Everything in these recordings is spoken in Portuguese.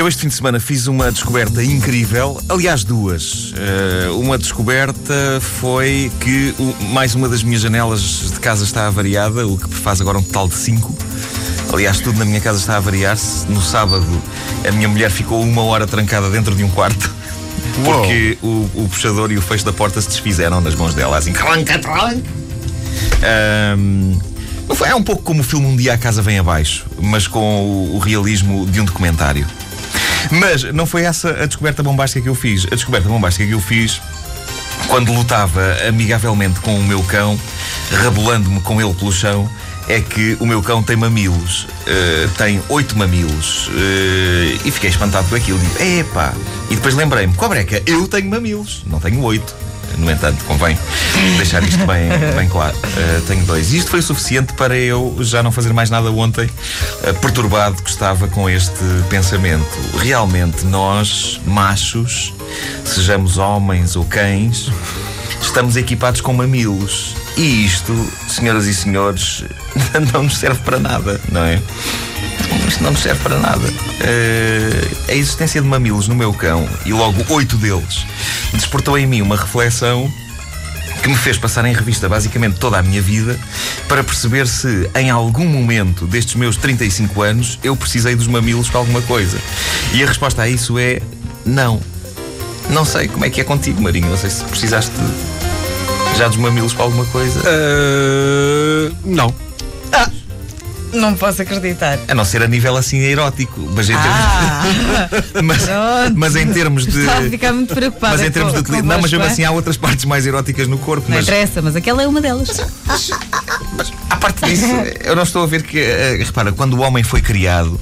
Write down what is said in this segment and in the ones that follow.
Eu este fim de semana fiz uma descoberta incrível, aliás, duas. Uh, uma descoberta foi que o, mais uma das minhas janelas de casa está avariada, o que faz agora um total de cinco. Aliás, tudo na minha casa está a variar-se. No sábado, a minha mulher ficou uma hora trancada dentro de um quarto. Porque o, o, puxador e o fecho da porta se desfizeram nas mãos dela, assim. Um, é um pouco como o filme Um Dia a Casa Vem Abaixo, mas com o, o realismo de um documentário. Mas não foi essa a descoberta bombástica que eu fiz. A descoberta bombástica que eu fiz quando lutava amigavelmente com o meu cão, rabolando-me com ele pelo chão, é que o meu cão tem mamilos. Uh, tem oito mamilos. Uh, e fiquei espantado com aquilo. Digo, epá. E depois lembrei-me, cobreca, eu tenho mamilos, não tenho oito. No entanto, convém deixar isto bem, bem claro. Uh, tenho dois. E isto foi suficiente para eu já não fazer mais nada ontem, uh, perturbado que estava com este pensamento. Realmente, nós, machos, sejamos homens ou cães, estamos equipados com mamilos. E isto, senhoras e senhores, não nos serve para nada, não é? Isto não nos serve para nada. Uh, a existência de mamilos no meu cão, e logo oito deles, despertou em mim uma reflexão que me fez passar em revista basicamente toda a minha vida para perceber se em algum momento destes meus 35 anos eu precisei dos mamilos para alguma coisa. E a resposta a isso é não. Não sei como é que é contigo, Marinho. Não sei se precisaste já dos mamilos para alguma coisa. Uh, não. Não posso acreditar. A não ser a nível assim erótico. Mas em termos, ah, de... mas, mas, em termos de. Estava a ficar muito preocupada. Mas em termos com, de. não, mas mesmo assim há outras partes mais eróticas no corpo. Não mas... interessa, mas aquela é uma delas. Mas, mas, a parte disso, eu não estou a ver que. Uh, repara, quando o homem foi criado.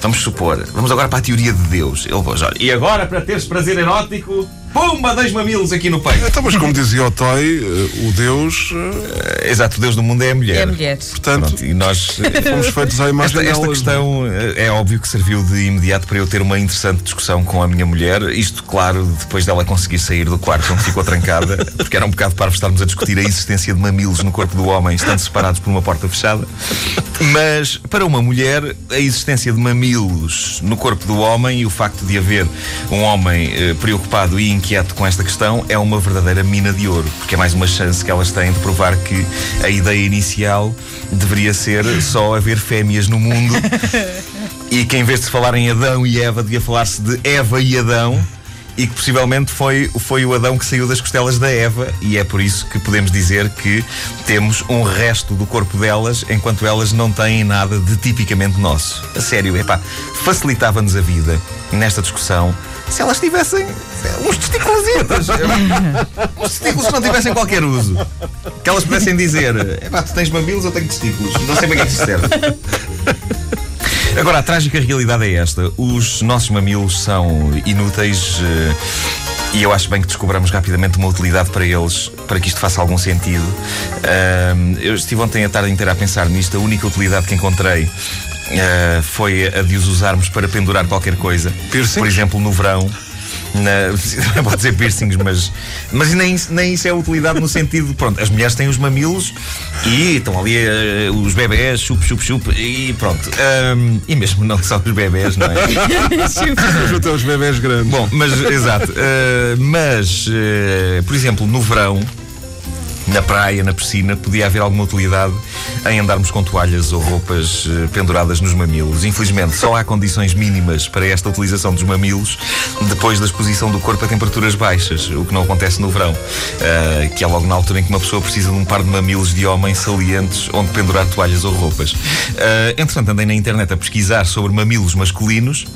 Vamos supor, vamos agora para a teoria de Deus. Ele olha, e agora para teres prazer erótico, Pumba, dois mamilos aqui no peito. Então, mas como dizia o Toy, eh, o Deus. Uh, exato, o Deus do mundo é a mulher. É a mulher. Portanto, Pronto, e nós fomos feitos à imagem Esta, esta questão é óbvio que serviu de imediato para eu ter uma interessante discussão com a minha mulher. Isto, claro, depois dela conseguir sair do quarto onde ficou trancada, porque era um bocado para estarmos a discutir a existência de mamilos no corpo do homem, estando separados por uma porta fechada. Mas, para uma mulher, a existência de mamilos no corpo do homem e o facto de haver um homem eh, preocupado e inquieto com esta questão é uma verdadeira mina de ouro, porque é mais uma chance que elas têm de provar que a ideia inicial deveria ser só haver fêmeas no mundo. E que em vez de se falar em Adão e Eva, devia falar-se de Eva e Adão e que possivelmente foi, foi o Adão que saiu das costelas da Eva, e é por isso que podemos dizer que temos um resto do corpo delas, enquanto elas não têm nada de tipicamente nosso. A sério, epá, facilitava-nos a vida nesta discussão se elas tivessem uns testículos uns testículos que não tivessem qualquer uso. Que elas pudessem dizer: epá, tu tens mamilos, eu tenho testículos. Não sei bem o que é que isso serve. Agora, a trágica realidade é esta: os nossos mamilos são inúteis. Uh, e eu acho bem que descobramos rapidamente uma utilidade para eles, para que isto faça algum sentido. Uh, eu estive ontem a tarde inteira a pensar nisto. A única utilidade que encontrei uh, foi a de os usarmos para pendurar qualquer coisa. Piercing? Por exemplo, no verão na, pode dizer piercings, mas, mas nem, nem isso é utilidade no sentido. Pronto, as mulheres têm os mamilos e estão ali uh, os bebés, chup, chup, chup, e pronto. Um, e mesmo não só os bebés, não é? Até os bebés grandes. Bom, mas exato. Uh, mas, uh, por exemplo, no verão na praia, na piscina, podia haver alguma utilidade em andarmos com toalhas ou roupas uh, penduradas nos mamilos. Infelizmente, só há condições mínimas para esta utilização dos mamilos depois da exposição do corpo a temperaturas baixas, o que não acontece no verão, uh, que é logo na altura em que uma pessoa precisa de um par de mamilos de homem salientes onde pendurar toalhas ou roupas. Uh, entretanto, andei na internet a pesquisar sobre mamilos masculinos.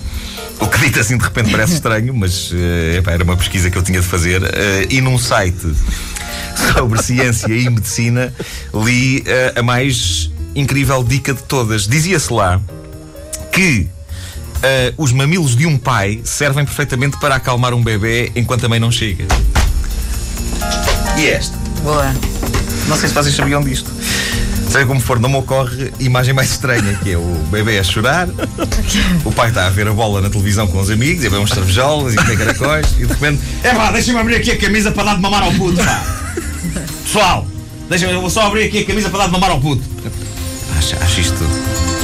O que dito assim de repente parece estranho, mas uh, epá, era uma pesquisa que eu tinha de fazer. Uh, e num site sobre ciência e medicina, li uh, a mais incrível dica de todas. Dizia-se lá que uh, os mamilos de um pai servem perfeitamente para acalmar um bebê enquanto a mãe não chega. E esta? Boa. Não sei se vocês sabiam disto. Seja como for, não me ocorre imagem mais estranha, que é o bebê a chorar, o pai está a ver a bola na televisão com os amigos, e a ver uns cervejolas e comer caracóis, e de repente, é pá, deixa-me abrir aqui a camisa para dar de mamar ao puto, pá. Pessoal, deixa eu vou só abrir aqui a camisa para dar de mamar ao puto. acho, acho isto.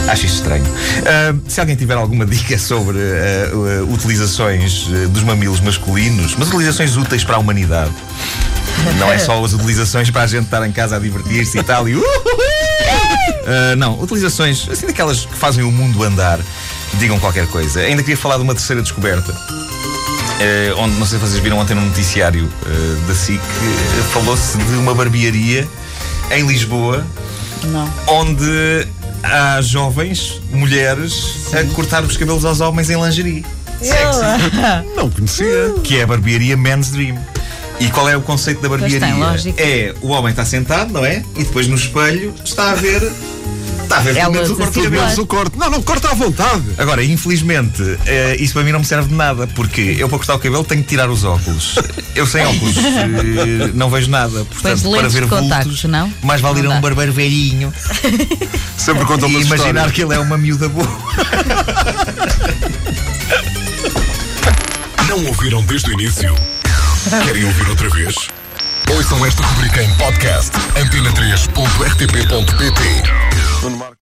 Acho isto estranho. Ah, se alguém tiver alguma dica sobre ah, uh, utilizações uh, dos mamilos masculinos, mas utilizações úteis para a humanidade, não é só as utilizações para a gente estar em casa a divertir-se e tal, e uh, uh, não, utilizações assim daquelas que fazem o mundo andar, digam qualquer coisa. Ainda queria falar de uma terceira descoberta. Uh, onde, não sei se vocês viram ontem no noticiário uh, da SIC, uh, falou-se de uma barbearia em Lisboa Não. onde há jovens, mulheres, a cortar os cabelos aos homens em lingerie. Não conhecia. Que é a barbearia Men's Dream. E qual é o conceito da barbearia? tem. É o homem está sentado, não é? E depois no espelho está a ver. Está a ver Elas pelo menos o corte. Menos o corte. Não, não, corta à vontade. Agora, infelizmente, eh, isso para mim não me serve de nada, porque eu para cortar o cabelo tenho que tirar os óculos. Eu sem óculos eh, não vejo nada. Portanto, Pois para lentes ver de contacto, vultos, não? mais vale ir Não a um dá. barbeiro velhinho Sempre conta uma e imaginar história. que ele é uma miúda boa. Não ouviram desde o início? Querem ouvir outra vez? Ouçam esta rubrica em podcast antena3.rtp.pt Goedemorgen.